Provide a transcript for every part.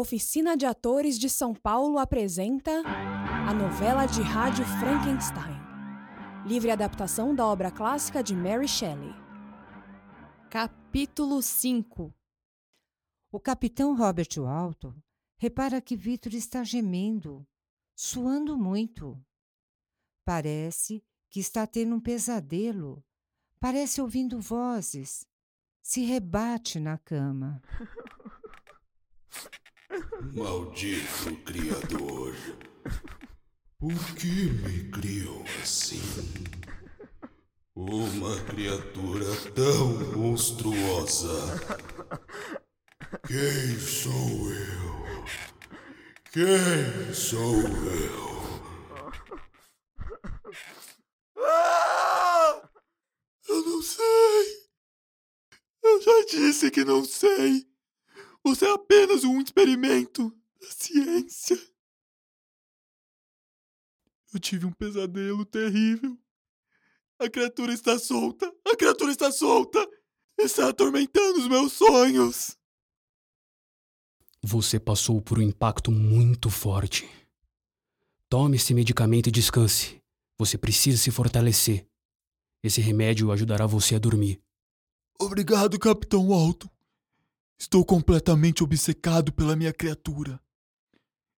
Oficina de Atores de São Paulo apresenta a novela de rádio Frankenstein. Livre adaptação da obra clássica de Mary Shelley. Capítulo 5 O capitão Robert Walton repara que Victor está gemendo, suando muito. Parece que está tendo um pesadelo. Parece ouvindo vozes. Se rebate na cama. Maldito Criador. Por que me criou assim? Uma criatura tão monstruosa. Quem sou eu? Quem sou eu? Ah! Eu não sei. Eu já disse que não sei. Você é apenas um experimento da ciência. Eu tive um pesadelo terrível. A criatura está solta! A criatura está solta! Está atormentando os meus sonhos! Você passou por um impacto muito forte. Tome esse medicamento e descanse. Você precisa se fortalecer. Esse remédio ajudará você a dormir. Obrigado, Capitão Walton. Estou completamente obcecado pela minha criatura.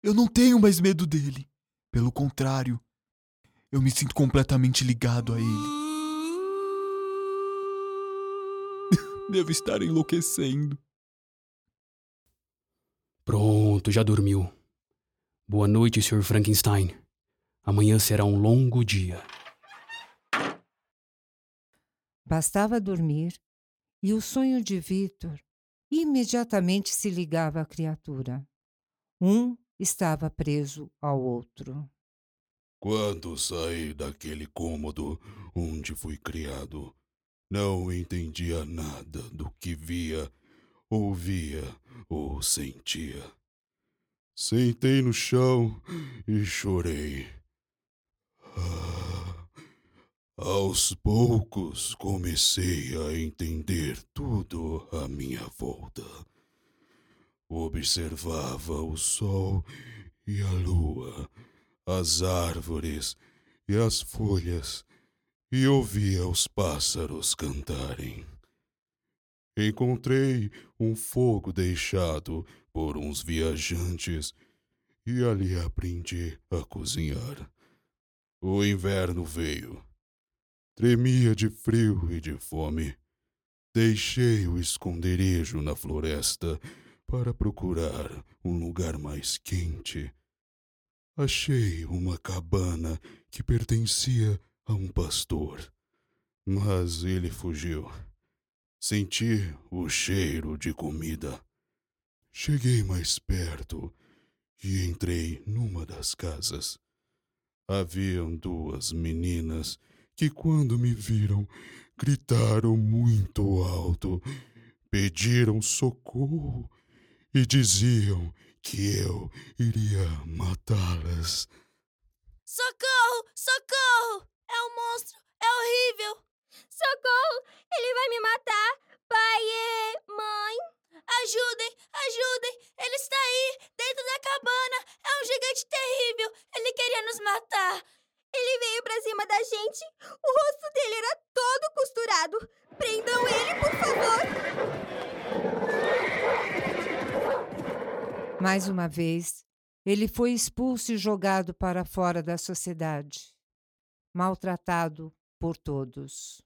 Eu não tenho mais medo dele. Pelo contrário, eu me sinto completamente ligado a ele. Devo estar enlouquecendo. Pronto, já dormiu. Boa noite, Sr. Frankenstein. Amanhã será um longo dia. Bastava dormir e o sonho de Victor imediatamente se ligava à criatura. Um estava preso ao outro. Quando saí daquele cômodo onde fui criado, não entendia nada do que via, ouvia ou sentia. Sentei no chão e chorei. Ah, aos poucos comecei a entender tudo à minha volta. Observava o sol e a lua, as árvores e as folhas, e ouvia os pássaros cantarem. Encontrei um fogo deixado por uns viajantes e ali aprendi a cozinhar. O inverno veio. Tremia de frio e de fome. Deixei o esconderijo na floresta para procurar um lugar mais quente. Achei uma cabana que pertencia a um pastor, mas ele fugiu. Senti o cheiro de comida. Cheguei mais perto e entrei numa das casas. Haviam duas meninas que, quando me viram, gritaram muito alto, pediram socorro e diziam que eu iria matá-las. Socorro! Socorro! É um monstro! É horrível! Socorro! Ele vai me matar! Pai e mãe! Ajudem! Ajudem! Ele está aí, dentro da cabana! É um gigante terrível! Ele queria nos matar! Ele veio pra cima da gente! O rosto dele era todo costurado! Prendam ele, por favor! Mais uma vez, ele foi expulso e jogado para fora da sociedade, maltratado por todos.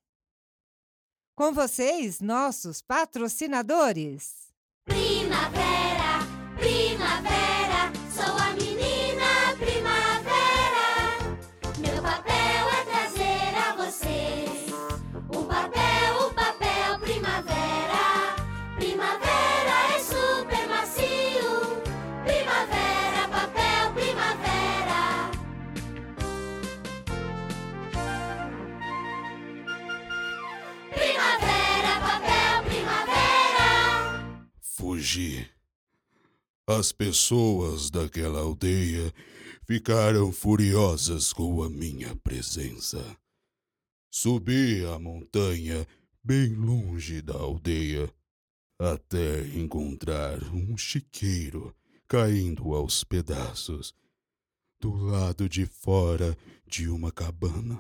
Com vocês, nossos patrocinadores. Primavera, primavera, As pessoas daquela aldeia ficaram furiosas com a minha presença. Subi a montanha bem longe da aldeia até encontrar um chiqueiro caindo aos pedaços, do lado de fora de uma cabana.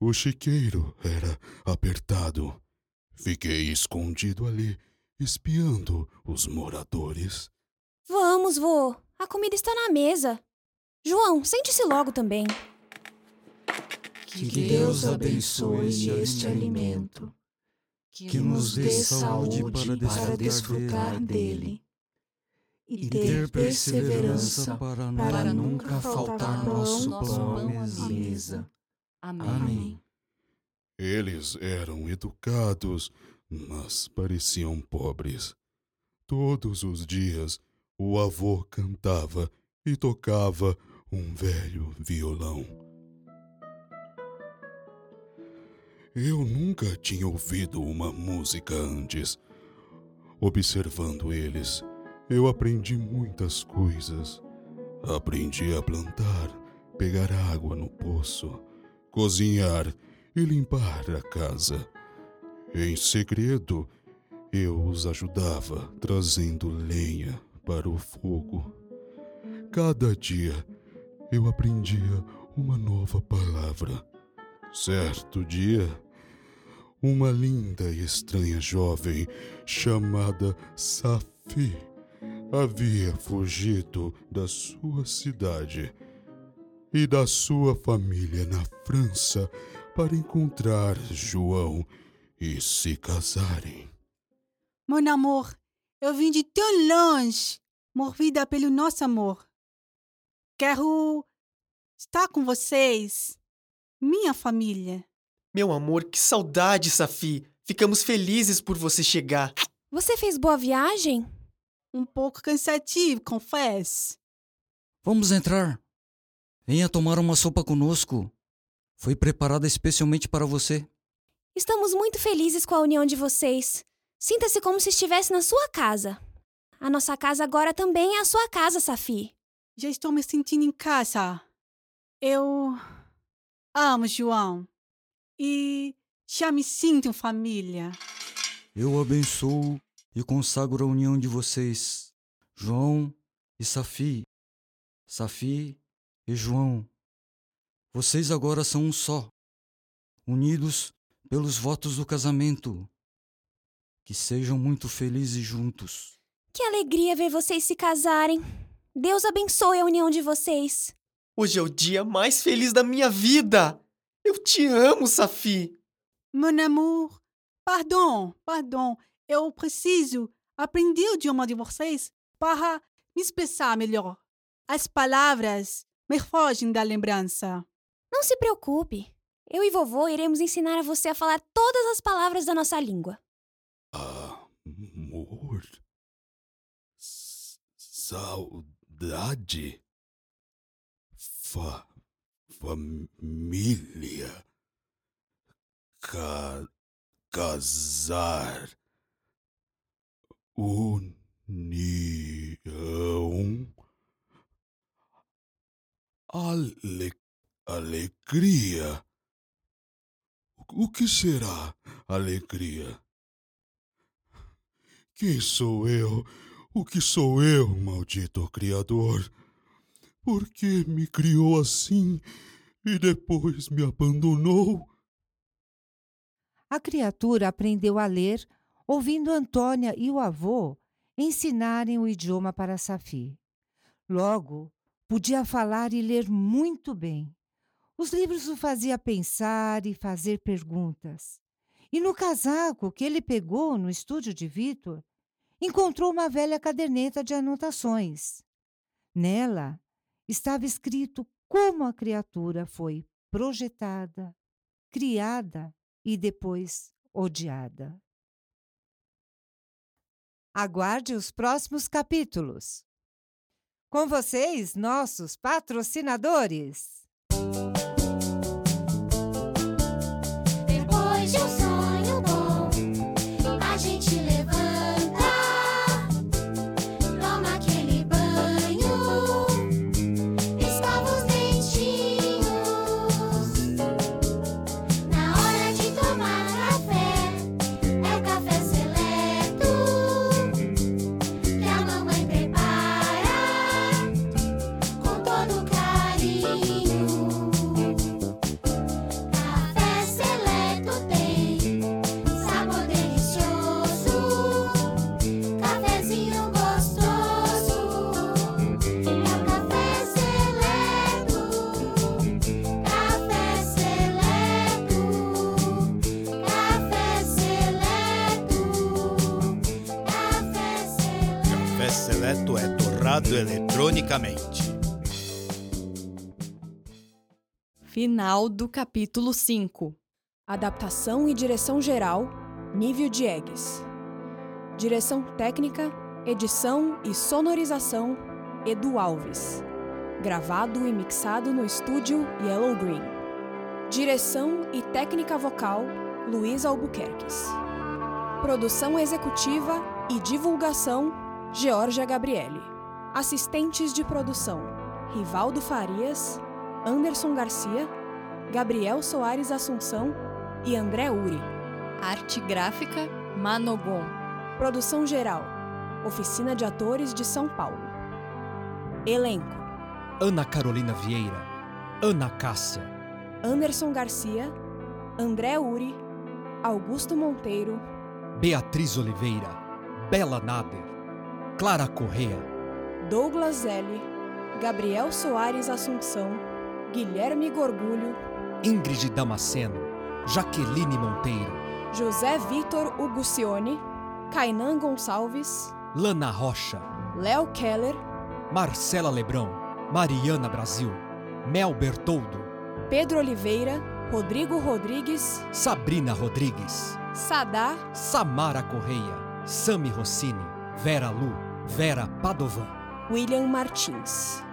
O chiqueiro era apertado. Fiquei escondido ali, espiando os moradores. Vamos, vô. A comida está na mesa. João, sente-se logo também. Que Deus abençoe este alimento, que nos dê saúde para desfrutar dele e ter perseverança para nunca faltar nosso pão à mesa. Amém. Eles eram educados, mas pareciam pobres. Todos os dias o avô cantava e tocava um velho violão. Eu nunca tinha ouvido uma música antes. Observando eles, eu aprendi muitas coisas. Aprendi a plantar, pegar água no poço, cozinhar e limpar a casa. Em segredo, eu os ajudava trazendo lenha para o fogo. Cada dia eu aprendia uma nova palavra. Certo dia, uma linda e estranha jovem chamada Safi havia fugido da sua cidade e da sua família na França para encontrar João e se casarem. Mon amor, eu vim de tão longe, movida pelo nosso amor. Quero estar com vocês, minha família. Meu amor, que saudade, Safi. Ficamos felizes por você chegar. Você fez boa viagem? Um pouco cansativo, confesso. Vamos entrar. Venha tomar uma sopa conosco. Foi preparada especialmente para você. Estamos muito felizes com a união de vocês. Sinta-se como se estivesse na sua casa. A nossa casa agora também é a sua casa, Safi. Já estou me sentindo em casa. Eu amo João e já me sinto em família. Eu abençoo e consagro a união de vocês, João e Safi. Safi e João. Vocês agora são um só, unidos pelos votos do casamento. Que sejam muito felizes juntos. Que alegria ver vocês se casarem. Deus abençoe a união de vocês. Hoje é o dia mais feliz da minha vida. Eu te amo, Safi. Mon amour, pardon, pardon. Eu preciso aprender o idioma de vocês para me expressar melhor. As palavras me fogem da lembrança. Não se preocupe. Eu e vovô iremos ensinar a você a falar todas as palavras da nossa língua. Amor. Saudade. Fa família. Ca casar. União. Ale alegria. O que será alegria? Quem sou eu? O que sou eu, maldito Criador? Por que me criou assim e depois me abandonou? A criatura aprendeu a ler, ouvindo Antônia e o avô ensinarem o idioma para Safi. Logo, podia falar e ler muito bem. Os livros o fazia pensar e fazer perguntas. E no casaco que ele pegou no estúdio de Vitor, encontrou uma velha caderneta de anotações. Nela estava escrito como a criatura foi projetada, criada e depois odiada. Aguarde os próximos capítulos. Com vocês, nossos patrocinadores. Eletronicamente. Final do capítulo 5. Adaptação e direção geral, Nível Diegues. Direção técnica, edição e sonorização, Edu Alves. Gravado e mixado no estúdio Yellow Green. Direção e técnica vocal, Luiz Albuquerques. Produção executiva e divulgação, Georgia Gabriele. Assistentes de produção, Rivaldo Farias, Anderson Garcia, Gabriel Soares Assunção e André Uri. Arte gráfica, Manogon. Produção geral, Oficina de Atores de São Paulo. Elenco: Ana Carolina Vieira, Ana Cássia, Anderson Garcia, André Uri, Augusto Monteiro, Beatriz Oliveira, Bela Nader, Clara Correa, Douglas L., Gabriel Soares Assunção, Guilherme Gorgulho, Ingrid Damasceno, Jaqueline Monteiro, José Vitor Ugucione, Kainan Gonçalves, Lana Rocha, Léo Keller, Marcela Lebrão, Mariana Brasil, Mel Bertoldo, Pedro Oliveira, Rodrigo Rodrigues, Sabrina Rodrigues, Sadá, Samara Correia, Sami Rossini, Vera Lu, Vera Padovan, William Martins.